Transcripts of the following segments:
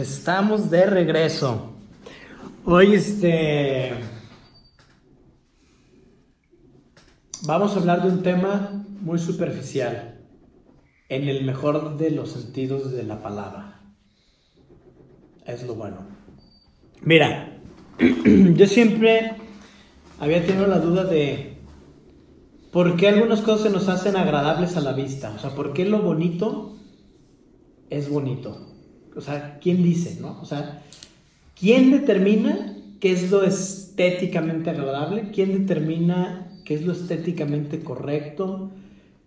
estamos de regreso. Hoy este vamos a hablar de un tema muy superficial, en el mejor de los sentidos de la palabra. Es lo bueno. Mira, yo siempre había tenido la duda de por qué algunas cosas se nos hacen agradables a la vista. O sea, por qué lo bonito es bonito. O sea, ¿quién dice, no? O sea, ¿quién determina qué es lo estéticamente agradable? ¿Quién determina qué es lo estéticamente correcto?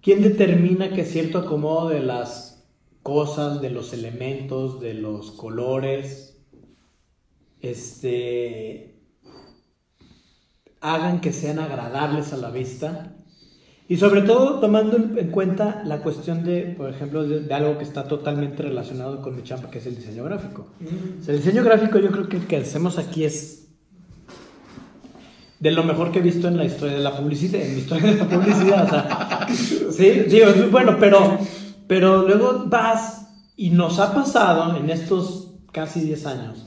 ¿Quién determina que cierto acomodo de las cosas, de los elementos, de los colores, este, hagan que sean agradables a la vista? Y sobre todo tomando en cuenta la cuestión de, por ejemplo, de, algo que está totalmente relacionado con mi chamba, que es el diseño gráfico. el diseño gráfico yo creo que el que hacemos aquí es de lo mejor que he visto en la historia de la publicidad, en mi historia de la publicidad. o sea, sí, digo, bueno, pero, pero luego vas y nos ha pasado en estos casi 10 años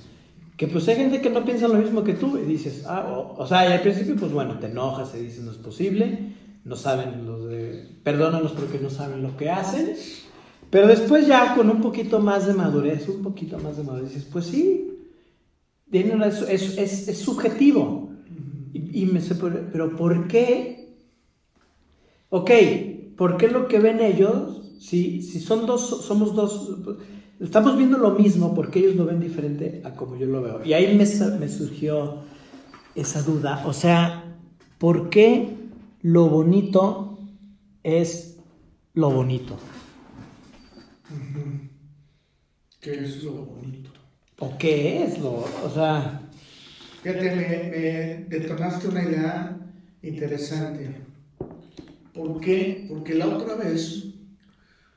que pues hay gente que no piensa lo mismo que tú y dices, ah, o, o sea, y al principio pues bueno, te enojas y dices no es posible no saben los de, perdónalos porque no saben lo que hacen, pero después ya con un poquito más de madurez, un poquito más de madurez, dices, pues sí, es, es, es, subjetivo. Y, me sé, pero ¿por qué? Ok, ¿por qué lo que ven ellos, si, si son dos, somos dos, estamos viendo lo mismo, porque ellos lo ven diferente a como yo lo veo? Y ahí me, me surgió esa duda, o sea, ¿por qué lo bonito es lo bonito. ¿Qué es lo bonito? ¿O qué es lo, o sea... Fíjate, me, detonaste una idea interesante. ¿Por qué? Porque la otra vez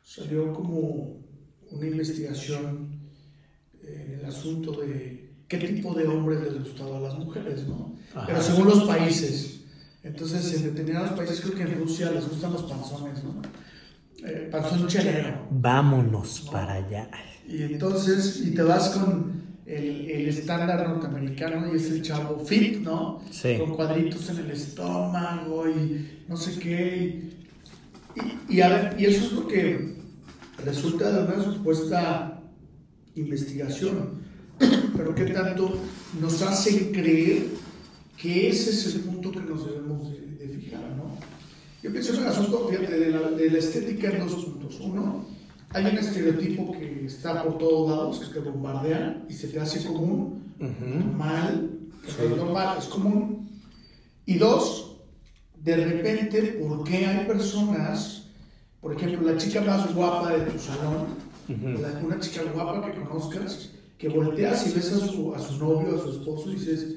salió como una investigación eh, el asunto de qué tipo de hombres les gustaba a las mujeres, ¿no? Pero según los países. Entonces, en determinados países, creo que en Rusia les gustan los panzones, ¿no? Eh, panzón chelero. Vámonos para allá. Y entonces, y te vas con el, el, estándar norteamericano y es el chavo fit, ¿no? Sí. Con cuadritos en el estómago y no sé qué. Y, y, y eso es lo que resulta de una supuesta investigación. Pero qué tanto nos hacen creer que ese es el punto que nos debemos de, fijar, ¿no? Yo pienso en el asunto de la, de la estética en dos puntos. Uno, hay un estereotipo que está por todos lados, que te bombardean y se te hace común, normal, que es normal, es común. Y dos, de repente, ¿por qué hay personas, por ejemplo, la chica más guapa de tu salón, una chica guapa que conozcas, que volteas y ves a su, a su novio, a su esposo y dices,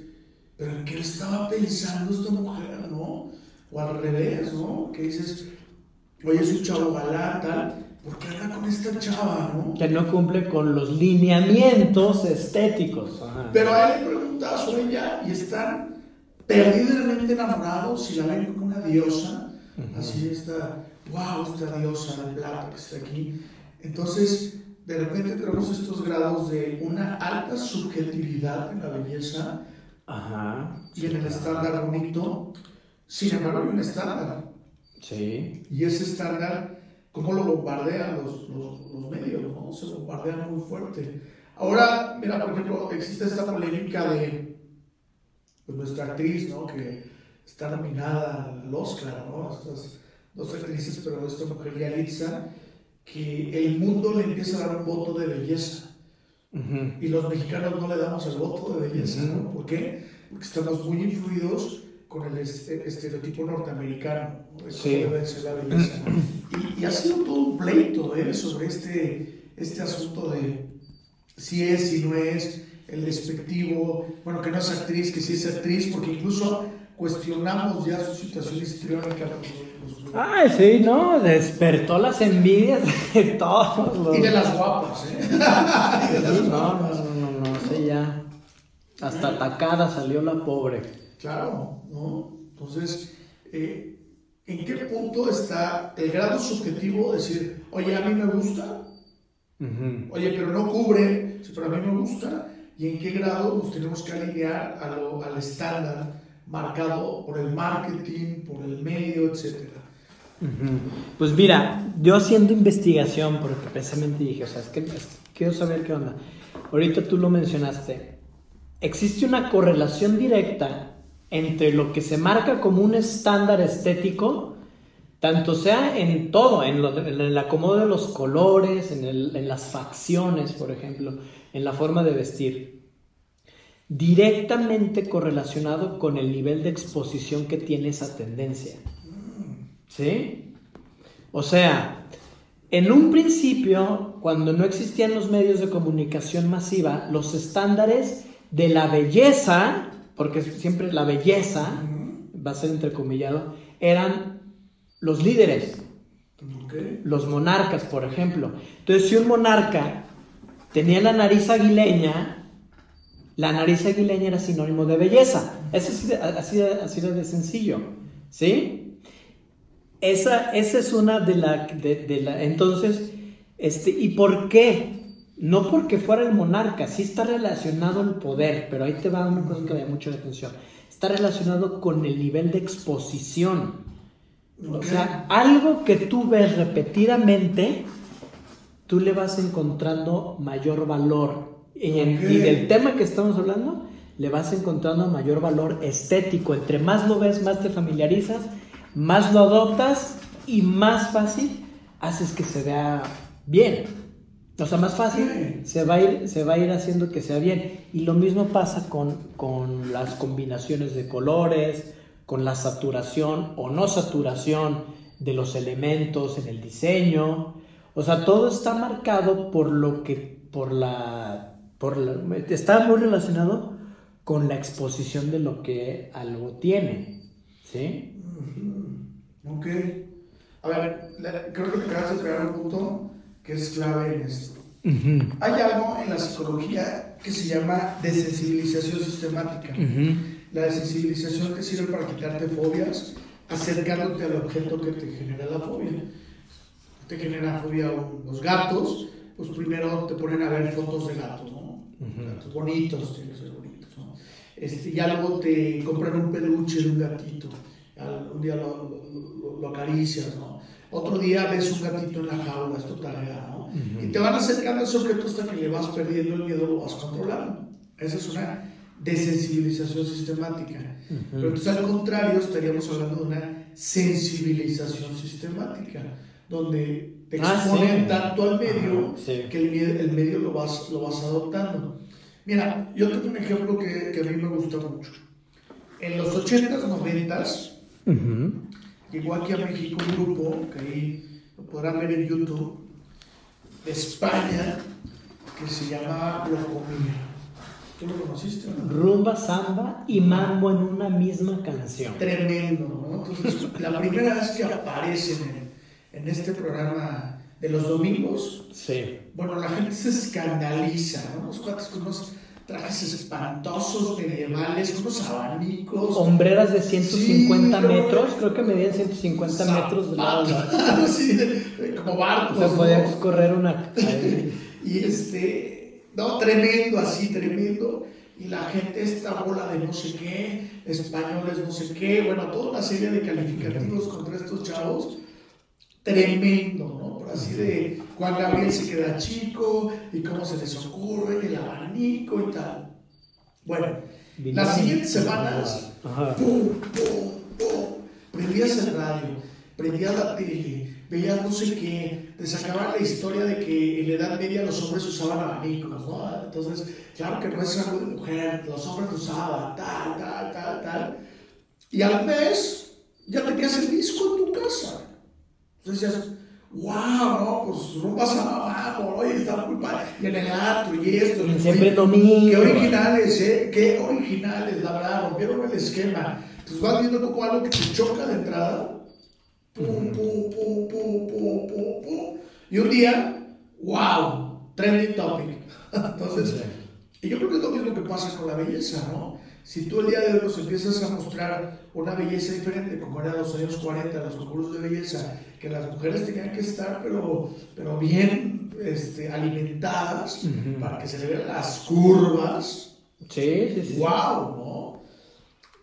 pero ¿en qué estaba pensando esta mujer, no? O al revés, ¿no? Que dices, oye, es un chavo galata, ¿por qué anda con esta chava, no? Que no cumple con los lineamientos estéticos. Pero a él le preguntas a ella y están perdidamente enamorados y la ven como una diosa. Así está, wow, esta diosa de plata que está aquí. Entonces, de repente tenemos estos grados de una alta subjetividad en la belleza Ajá. Y en el estándar bonito, sin embargo, hay un estándar. Sí. Y ese estándar, ¿cómo lo bombardean los, los, medios? ¿no? Se bombardean muy fuerte. Ahora, mira, por ejemplo, existe esta polémica de pues, nuestra actriz, ¿no? Que está nominada al Oscar, ¿no? Estas dos actrices, pero esta mujer Yalitza, que el mundo le empieza a dar un voto de belleza. Y los mexicanos no le damos el voto de belleza, ¿no? ¿Por qué? Porque estamos muy influidos con el estereotipo norteamericano, sí. debe ser la belleza. Y, ha sido todo un pleito ¿eh? sobre este, este asunto de si es, si no es, el despectivo, bueno, que no es actriz, que sí es actriz, porque incluso cuestionamos ya su situación histriónica. Ay, sí, ¿no? Despertó las envidias de todos los... Y de las guapas, ¿eh? no, no, no, no, sí, ya. Hasta atacada salió la pobre. Claro, ¿no? Entonces, eh, ¿en qué punto está el grado subjetivo de decir, oye, a mí me gusta? Oye, pero no cubre Sí, pero a mí me gusta. ¿Y en qué grado nos tenemos que alinear a lo, al estándar marcado por el marketing, por el medio, etcétera? Pues mira, yo haciendo investigación, porque precisamente dije, o sea, es que quiero saber qué onda. Ahorita tú lo mencionaste. Existe una correlación directa entre lo que se marca como un estándar estético, tanto sea en todo, en, el acomodo de los colores, en, en las facciones, por ejemplo, en la forma de vestir, directamente correlacionado con el nivel de exposición que tiene esa tendencia. ¿Sí? O sea, en un principio, cuando no existían los medios de comunicación masiva, los estándares de la belleza, porque siempre la belleza, va a ser entrecomillado, eran los líderes, los monarcas, por ejemplo. Entonces, si un monarca tenía la nariz aguileña, la nariz aguileña era sinónimo de belleza. Eso es así, así de sencillo, ¿sí? Esa, esa es una de la, de, la... Entonces, este, ¿y por qué? No porque fuera el monarca, sí está relacionado el poder, pero ahí te va una cosa que me da mucho la atención. Está relacionado con el nivel de exposición. O sea, algo que tú ves repetidamente, tú le vas encontrando mayor valor. Y, y, del tema que estamos hablando, le vas encontrando mayor valor estético. Entre más lo ves, más te familiarizas más lo adoptas y más fácil haces que se vea bien. O sea, más fácil se va a ir, se va a ir haciendo que sea bien. Y lo mismo pasa con, con las combinaciones de colores, con la saturación o no saturación de los elementos en el diseño. O sea, todo está marcado por lo que, por la, por la, está muy relacionado con la exposición de lo que algo tiene. ¿Sí? Ok. A ver, creo que acabas de crear un punto que es clave en esto. Hay algo en la psicología que se llama desensibilización sistemática. La desensibilización te sirve para quitarte fobias, acercándote al objeto que te genera la fobia. Te genera fobia los gatos, pues primero te ponen a ver fotos de gatos. Gatos bonitos, tienen que ser bonitos, ¿no? Este, y luego te compran un peluche de un gatito un día lo, acaricias, ¿no? Otro día ves un gatito en la jaula, es tu tarea, ¿no? Y te van acercando a ese objeto hasta que le vas perdiendo el miedo, lo vas controlando. Esa es una desensibilización sistemática. Pero entonces al contrario estaríamos hablando de una sensibilización sistemática, donde te ah, exponen tanto al medio que el, el, medio lo vas, lo vas adoptando. Mira, yo tengo un ejemplo que, que a mí me gusta mucho. En los 80s, 90s, Llegó aquí a México un grupo, que ahí lo podrán ver en YouTube, de España, que se llama Locomía. ¿Tú lo conociste? Rumba, samba y mambo en una misma canción. Tremendo, ¿no? Entonces, la primera vez que aparecen en, en este programa de los domingos, sí. Bueno, la gente se escandaliza, ¿no? Unos cuates con unos trajes espantosos medievales, unos abanicos. Hombreras de 150 metros, creo que medían 150 metros de lado. sí, como barcos. Podía correr una. y este, no, tremendo, así, tremendo. Y la gente, esta bola de no sé qué, españoles no sé qué, bueno, toda una serie de calificativos contra estos chavos tremendo, ¿no? Por así de Juan Gabriel se queda chico y cómo se les ocurre, el abanico y tal. Bueno, las siguientes semanas, pum, pum, pum, prendías el radio, prendías la tele, veías no sé qué, te sacaban la historia de que en la Edad Media los hombres usaban abanicos, ¿no? Entonces, claro que no es algo de mujer, los hombres usaban tal, tal, tal, tal. Y al mes ya tenías el disco en tu casa. Entonces decías, wow, no, pues no pasa nada, oye, está muy padre. Y en el gato y esto. Y siempre domingo. Qué originales, ¿eh? Qué originales, la verdad, rompieron el esquema. Entonces vas viendo como algo que te choca de entrada. Pum, pum, pum, pum, pum, pum, pum. Y un día, wow, trending topic. Entonces, y yo creo que es lo mismo que pasa con la belleza, ¿no? Si tú el día de hoy nos empiezas a mostrar una belleza diferente, como era los años 40, los concursos de belleza, que las mujeres tenían que estar, pero, pero bien este, alimentadas para que se le vean las curvas. Sí, sí, sí. ¡Wow! ¿no?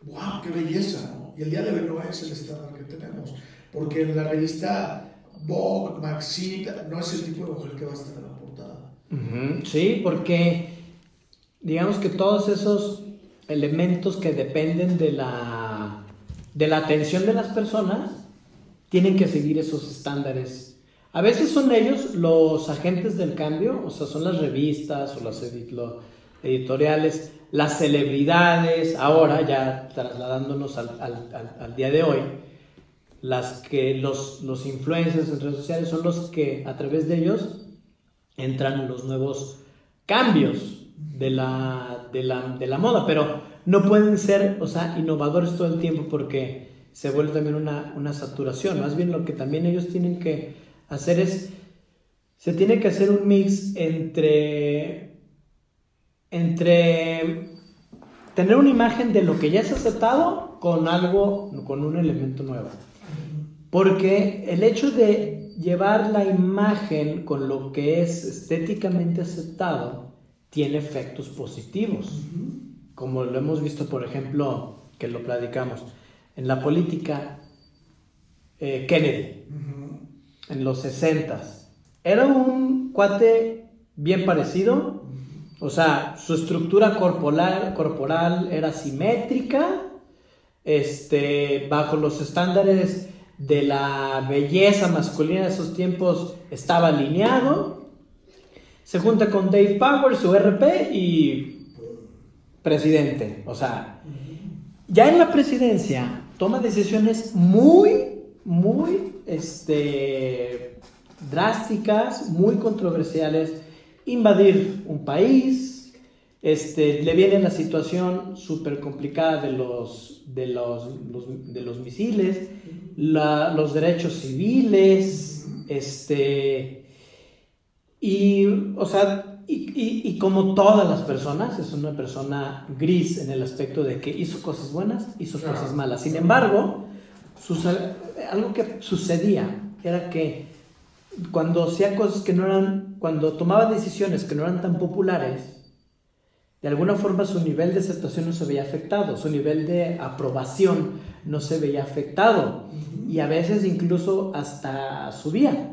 ¡Wow! ¡Qué belleza! ¿no? Y el día de hoy no es el estándar que tenemos, porque en la revista Vogue, Maxine, no es el tipo de mujer que va a estar en la portada. Sí, porque digamos que todos esos elementos que dependen de la, de la atención de las personas tienen que seguir esos estándares. A veces son ellos los agentes del cambio, o sea, son las revistas o las editoriales, las celebridades, ahora ya trasladándonos al, día de hoy, las que los, los influencers en redes sociales son los que a través de ellos entran los nuevos cambios de la, de la, de la moda, pero no pueden ser, o sea, innovadores todo el tiempo porque se vuelve también una, una saturación. Más bien lo que también ellos tienen que hacer es, se tiene que hacer un mix entre, entre tener una imagen de lo que ya es aceptado con algo, con un elemento nuevo. Porque el hecho de llevar la imagen con lo que es estéticamente aceptado tiene efectos positivos. Como lo hemos visto, por ejemplo, que lo platicamos, en la política, eh, Kennedy, en los 60 era un cuate bien parecido, o sea, su estructura corporal, corporal era simétrica, este, bajo los estándares de la belleza masculina de esos tiempos estaba alineado. Se junta con Dave Power, su RP, y presidente. O sea, ya en la presidencia toma decisiones muy, muy este, drásticas, muy controversiales. Invadir un país, este, le viene la situación súper complicada de los, de los, de los misiles, los derechos civiles, este, y, o sea, y, como todas las personas, es una persona gris en el aspecto de que hizo cosas buenas, hizo cosas malas. Sin embargo, algo que sucedía era que cuando hacía cosas que no eran, cuando tomaba decisiones que no eran tan populares, de alguna forma su nivel de aceptación no se veía afectado, su nivel de aprobación no se veía afectado y a veces incluso hasta subía.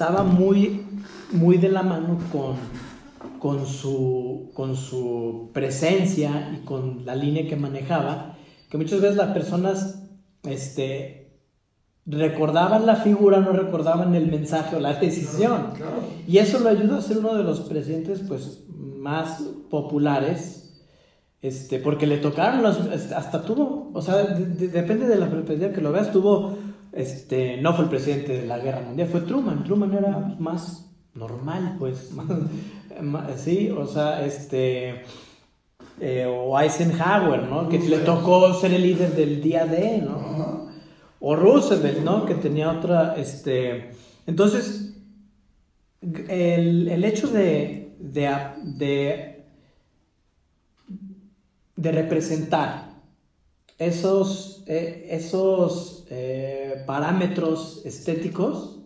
Estaba muy, muy de la mano con, con, su, con su presencia y con la línea que manejaba, que muchas veces las personas este, recordaban la figura, no recordaban el mensaje o la decisión. Y eso lo ayudó a ser uno de los presidentes pues, más populares este, porque le tocaron los, hasta tuvo, o sea, depende de la perspectiva que lo veas, tuvo, este, no fue el presidente de la guerra mundial, fue Truman, Truman era más normal, pues, sí, o sea, este, eh, o Eisenhower, ¿no? Que le tocó ser el líder del día D, ¿no? O Roosevelt, ¿no? Que tenía otra, este, entonces, el, el hecho de, de, de de representar esos, eh, esos eh, parámetros estéticos,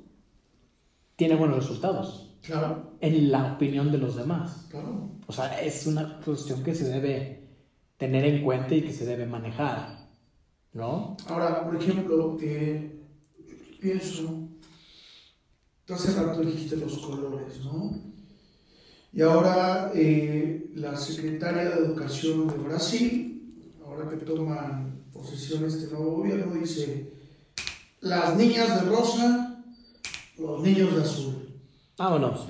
tiene buenos resultados. Claro. En la opinión de los demás. Claro. O sea, es una cuestión que se debe tener en cuenta y que se debe manejar. ¿No? Ahora, por ejemplo, eh, pienso, hace rato dijiste los colores, ¿no? Y ahora eh, la secretaria de Educación de Brasil, ahora que toman posesión este nuevo gobierno, dice, las niñas de rosa, los niños de azul. Vámonos.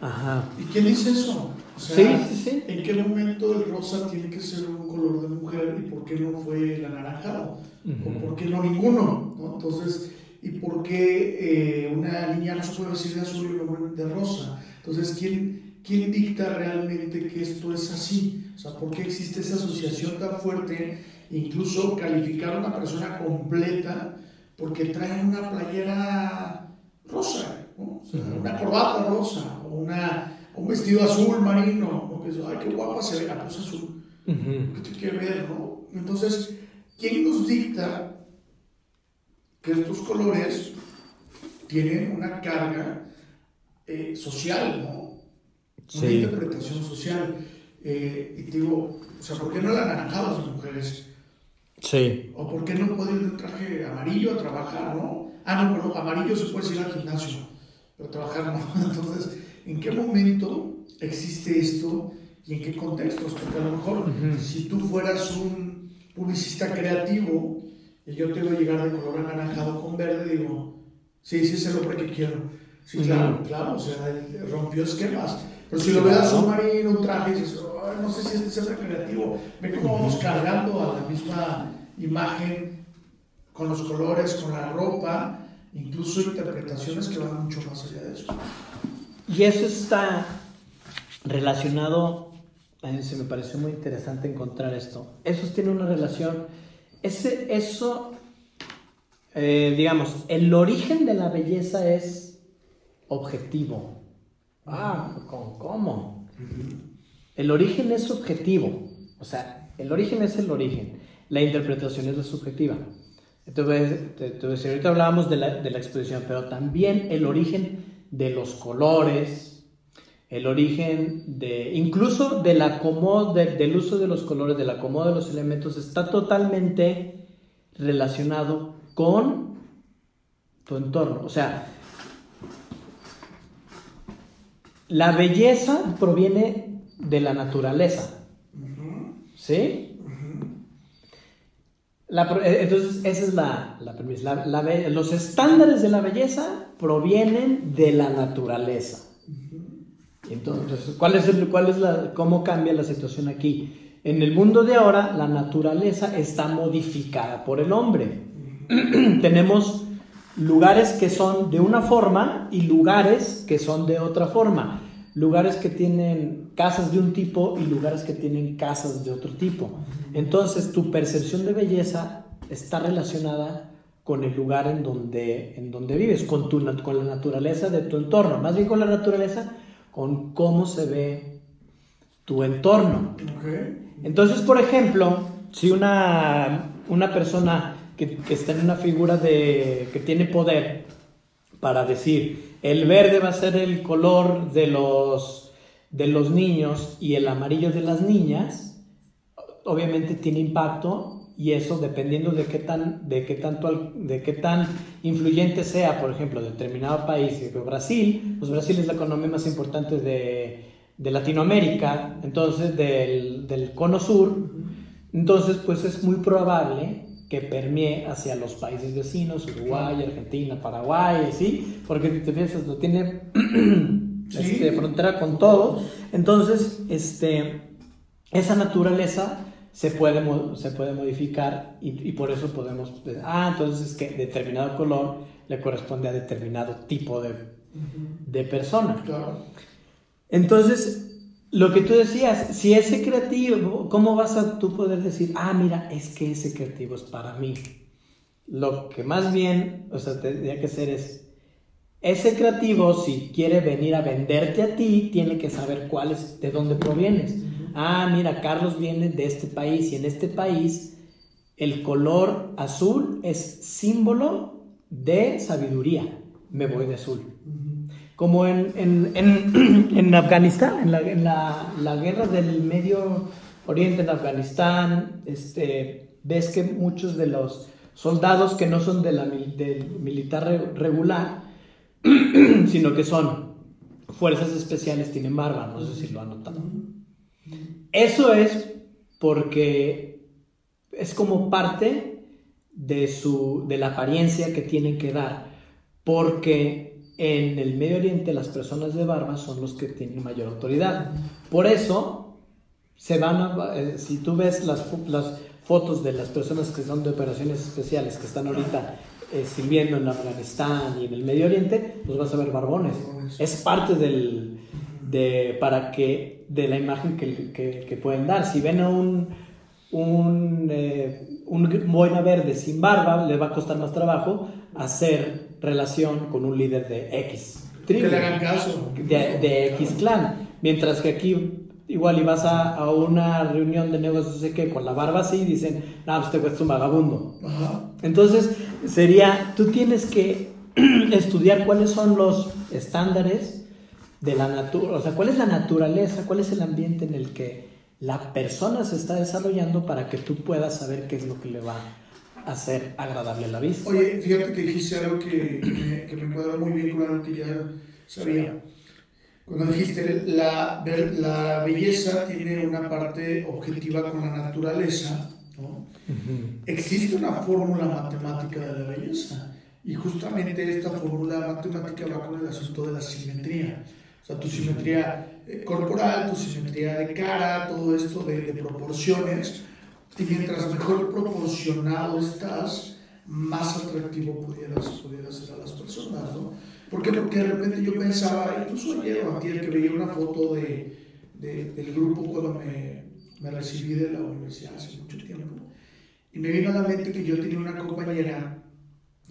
Ajá. ¿Y quién dice eso? sí, sí, sí. ¿En qué momento el rosa tiene que ser un color de mujer y por qué no fue el anaranjado? ¿O por qué no ninguno? Entonces, ¿y por qué eh, una niña no se puede decir de azul y de rosa? Entonces, ¿quién, ¿quién dicta realmente que esto es así? O sea, ¿por qué existe esa asociación tan fuerte? Incluso calificar a una persona completa porque trae una playera rosa, ¿no? una corbata rosa, o una, un vestido azul marino, ¿no? que ay, qué guapa se ve la cosa azul. ¿Qué tiene que ver, no? Entonces, ¿quién nos dicta que estos colores tienen una carga eh, social, ¿no? Una interpretación social. Eh, y te digo, o sea, ¿por qué no la anaranjadas las mujeres? Sí. ¿O por qué no puede ir de traje amarillo a trabajar, no? Ah, no, pero amarillo se puede ir al gimnasio, pero trabajar no. Entonces, ¿en qué momento existe esto y en qué contextos? Porque a lo mejor, si tú fueras un publicista creativo y yo te voy a llegar de color anaranjado con verde, digo, sí, sí es el hombre que quiero. Sí, claro, claro, o sea, rompió esquemas. Pero si lo veas un marino, un traje, dices, no sé si este es el creativo. Ve cómo vamos cargando a la misma imagen con los colores, con la ropa, incluso interpretaciones que van mucho más allá de eso. Y eso está relacionado, a mí se me pareció muy interesante encontrar esto. Eso tiene una relación, ese, eso, eh, digamos, el origen de la belleza es objetivo. Ah, ¿cómo? El origen es subjetivo, o sea, el origen es el origen, la interpretación es la subjetiva. Entonces, ahorita hablábamos de la, de la exposición, pero también el origen de los colores, el origen de, incluso del acomodo, del uso de los colores, del acomodo de los elementos, está totalmente relacionado con tu entorno. O sea, la belleza proviene de la naturaleza. ¿Sí? Eh, entonces, esa es la, la premisa. los estándares de la belleza provienen de la naturaleza. Entonces, ¿cuál es, el, cuál es la, ¿cómo cambia la situación aquí? En el mundo de ahora, la naturaleza está modificada por el hombre. Tenemos lugares que son de una forma y lugares que son de otra forma lugares que tienen casas de un tipo y lugares que tienen casas de otro tipo. Entonces tu percepción de belleza está relacionada con el lugar en donde, en donde vives, con, tu, con la naturaleza de tu entorno, más bien con la naturaleza, con cómo se ve tu entorno. Entonces, por ejemplo, si una, una persona que, que, está en una figura de, que tiene poder para decir, el verde va a ser el color de los, de los niños y el amarillo de las niñas, obviamente tiene impacto y eso dependiendo de qué tan, de qué tanto, de qué tan influyente sea, por ejemplo, determinado país, Brasil, pues Brasil es la economía más importante de, de Latinoamérica, entonces del, del cono sur, entonces pues es muy probable que permee hacia los países vecinos, Uruguay, Argentina, Paraguay, ¿sí? Porque te piensas, lo tiene este, frontera con todo. Entonces, este, esa naturaleza se puede, se puede modificar y, por eso podemos, ah, entonces es que determinado color le corresponde a determinado tipo de, de persona. Entonces, lo que tú decías, si ese creativo, ¿cómo vas a tú poder decir, ah, mira, es que ese creativo es para mí? Lo que más bien, o sea, tendría que ser es, ese creativo, si quiere venir a venderte a ti, tiene que saber cuál es, de dónde provienes. Ah, mira, Carlos viene de este país y en este país el color azul es símbolo de sabiduría. Me voy de azul como en, en, en, Afganistán, en, la, la, la, guerra del Medio Oriente en Afganistán, este, ves que muchos de los soldados que no son de del militar regular, sino que son fuerzas especiales, tienen barba, no sé si lo han notado. Eso es porque es como parte de, su, de la apariencia que tienen que dar, porque en el Medio Oriente las personas de barba son los que tienen mayor autoridad. Por eso, se van a, eh, si tú ves las, las, fotos de las personas que son de operaciones especiales, que están ahorita eh, sirviendo en Afganistán y en el Medio Oriente, pues vas a ver barbones. Es parte del, de, para que, de la imagen que, que, pueden dar. Si ven a un, un, eh, un boina verde sin barba, le va a costar más trabajo hacer relación con un líder de X tribu. Caso. De, X clan. Mientras que aquí igual y vas a, a una reunión de negocios, no sé qué, con la barba así, dicen, no, pues te es un vagabundo. Ajá. Entonces, sería, tú tienes que estudiar cuáles son los estándares de la naturaleza, o sea, cuál es la naturaleza, cuál es el ambiente en el que la persona se está desarrollando para que tú puedas saber qué es lo que le va a hacer agradable a la vista. Oye, fíjate que dijiste algo que, que me, que me cuadra muy bien con algo que ya sabía. Cuando dijiste, la, la belleza tiene una parte objetiva con la naturaleza, ¿no? Existe una fórmula matemática de la belleza y justamente esta fórmula matemática va con el asunto de la simetría. O sea, tu simetría eh, corporal, tu de cara, todo esto de, de proporciones. Y mientras mejor proporcionado estás, más atractivo pudieras, pudieras ser a las personas, ¿no? ¿Por qué? Porque de repente yo pensaba, incluso ayer o antier, que veía una foto de, de- del grupo cuando me, me recibí de la universidad hace mucho tiempo. Y me vino a la mente que yo tenía una compañera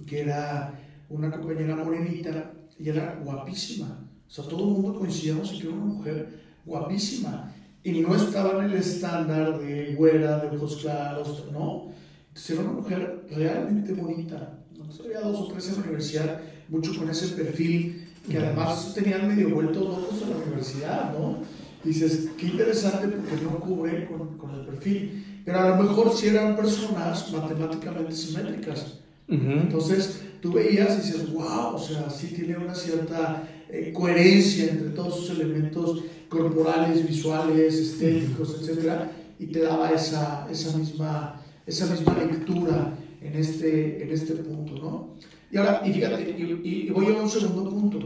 que era una compañera morenita y era guapísima. O sea, todo el mundo coincidíamos en que era una mujer guapísima. Y no estaba en el estándar de güera, de ojos claros, ¿no? Entonces era una mujer realmente bonita. Nosotros había dos o tres en la universidad, mucho con ese perfil, que además tenían medio vueltos locos en la universidad, ¿no? Y dices, qué interesante porque no cubre con, con el perfil. Pero a lo mejor sí eran personas matemáticamente simétricas. Ujú. Entonces tú veías y dices, wow, o sea, sí tiene una cierta eh, coherencia entre todos sus elementos corporales, visuales, estéticos, etcétera, y te daba esa, esa, misma, esa misma lectura en este, en este punto, ¿no? Y ahora, y fíjate, y, y voy a un segundo punto.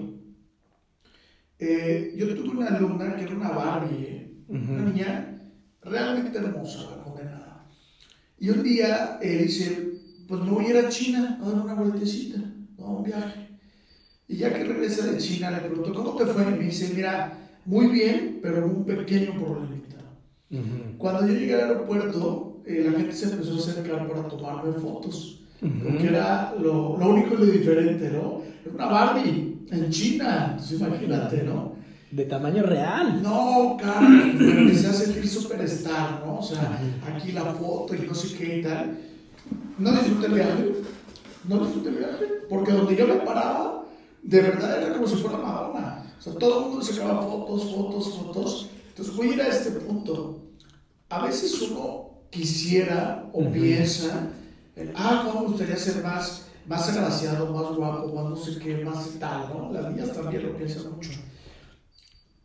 Eh, yo tuve una alumna que era una Barbie, ¿eh? una Ujú. niña realmente hermosa, la condenada. Y un día eh, dice, pues me voy a ir a China a dar una vueltecita, a un viaje. Y ya que regresa de China, le pregunto, ¿cómo te fue? Y me dice, mira, muy bien, pero un pequeño problemita. Ujú. Cuando yo llegué al aeropuerto, eh, la gente se empezó a acercar para tomarme fotos. Ujú. Porque era lo, lo único y lo diferente, ¿no? Era una Barbie en China, entonces imagínate, ¿no? De tamaño real. No, me empecé a sentir superstar, ¿no? O sea, aquí la foto y no sé qué y tal. No disfruté el viaje, no disfruté el viaje, porque donde yo me paraba, de verdad era como si fuera Madonna. O sea, todo el mundo sacaba fotos, fotos, fotos. Entonces voy a ir a este punto. A veces uno quisiera o Ujú. piensa, eh, ah, no, me gustaría ser más, más agraciado, más guapo, más no sé qué, más tal, ¿no? Las niñas también lo piensan mucho.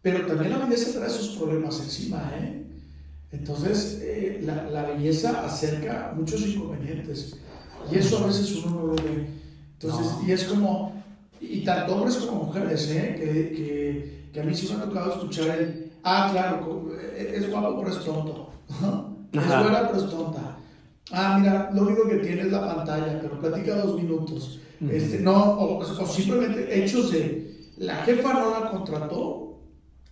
Pero también la belleza trae sus problemas encima, ¿eh? Entonces, eh, la, la belleza acerca muchos inconvenientes. Y eso a veces uno no lo ve. Entonces, No. y es como, y tanto hombres como mujeres, ¿eh? Que, que, que a mí sí me ha tocado escuchar el, ah, claro, eh, es guapo pero es tonto. es buena pero es tonta. Ah, mira, lo único que tiene es la pantalla, pero platica dos minutos. Este, no, o, o simplemente hechos de, la jefa no la contrató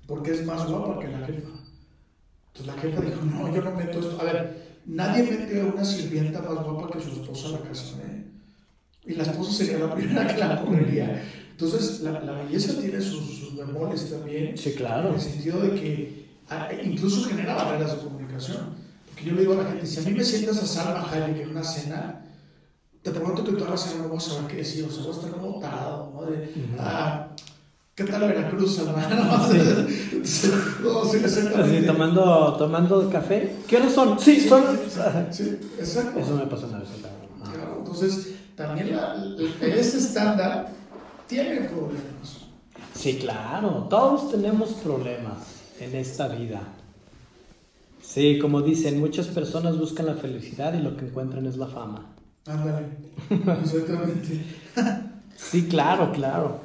porque es más guapa que la jefa. Entonces la jefa dijo, no, yo no meto esto. A ver, nadie mete a una sirvienta más guapa que su esposa a la casa, ¿eh? Y la esposa sería la primera que la correría. Entonces, la, la belleza tiene sus, sus bemoles también. Sí, En claro. el sentido de que ah, incluso genera barreras de comunicación. Porque yo le digo a la gente, si a mí me sientas a Salma Hayek en una cena, te prometo que toda la cena no vas a saber qué decir, o sea, vas a estar como tarado, ¿no? De, ah, ¿qué tal Veracruz, Salma? No, sí, no, sí, exactamente. Así, tomando, tomando café. ¿Qué horas son? Sí, son. Sí, exacto. Eso me pasó una vez. Claro, entonces, también la, ese estándar tiene problemas. Sí, claro. Todos tenemos problemas en esta vida. Sí, como dicen, muchas personas buscan la felicidad y lo que encuentran es la fama. Ándale, exactamente. Sí, claro, claro.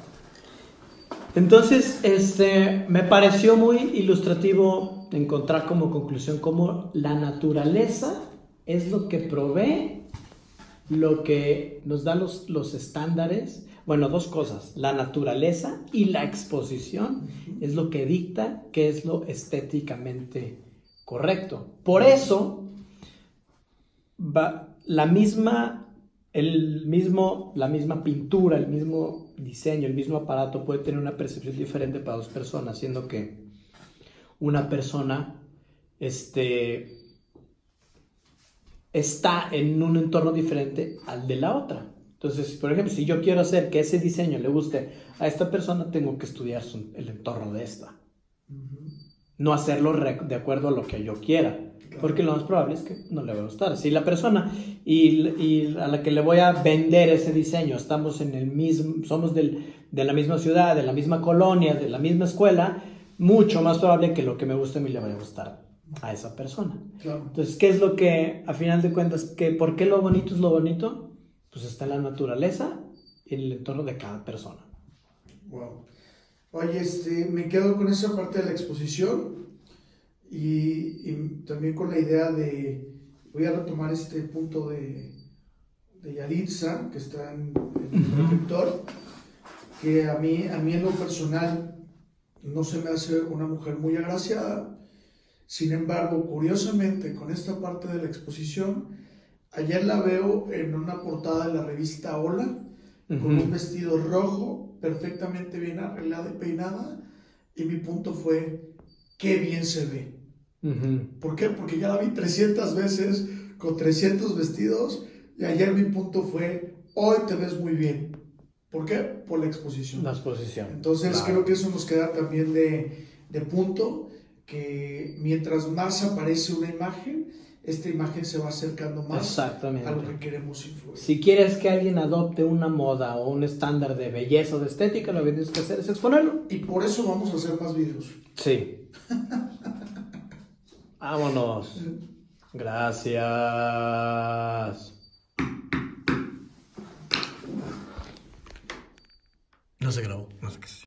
Entonces, este, me pareció muy ilustrativo encontrar como conclusión cómo la naturaleza es lo que provee, lo que nos da los, los estándares. Bueno, dos cosas, la naturaleza y la exposición es lo que dicta qué es lo estéticamente correcto. Por eso, va, la misma el mismo, la misma pintura, el mismo diseño, el mismo aparato puede tener una percepción diferente para dos personas, siendo que una persona este, está en un entorno diferente al de la otra. Entonces, por ejemplo, si yo quiero hacer que ese diseño le guste a esta persona, tengo que estudiar el entorno de esta. No hacerlo de acuerdo a lo que yo quiera. Porque lo más probable es que no le va a gustar. Si la persona y, a la que le voy a vender ese diseño, estamos en el mismo, somos de la misma ciudad, de la misma colonia, de la misma escuela, mucho más probable que lo que me guste a mí le vaya a gustar a esa persona. Entonces, ¿qué es lo que, a final de cuentas, que, por qué lo bonito es lo bonito? Pues está en la naturaleza y en el entorno de cada persona. Wow. Oye, este, me quedo con esa parte de la exposición y, también con la idea de, voy a retomar este punto de, de Yaritza, que está en, el reflector, que a mí, a mí en lo personal no se me hace una mujer muy agraciada, sin embargo, curiosamente, con esta parte de la exposición, ayer la veo en una portada de la revista Hola, con un vestido rojo, perfectamente bien arreglada y peinada, y mi punto fue, qué bien se ve. ¿Por qué? Porque ya la vi 300 veces con 300 vestidos, y ayer mi punto fue, hoy te ves muy bien. ¿Por qué? Por la exposición. La exposición. Entonces creo que eso nos queda también de, de punto que mientras más aparece una imagen, esta imagen se va acercando más a lo que queremos influir. Si quieres que alguien adopte una moda o un estándar de belleza o de estética, lo que tienes que hacer es exponerlo. Y por eso vamos a hacer más videos. Sí. Vámonos. Gracias. No se grabó, no sé qué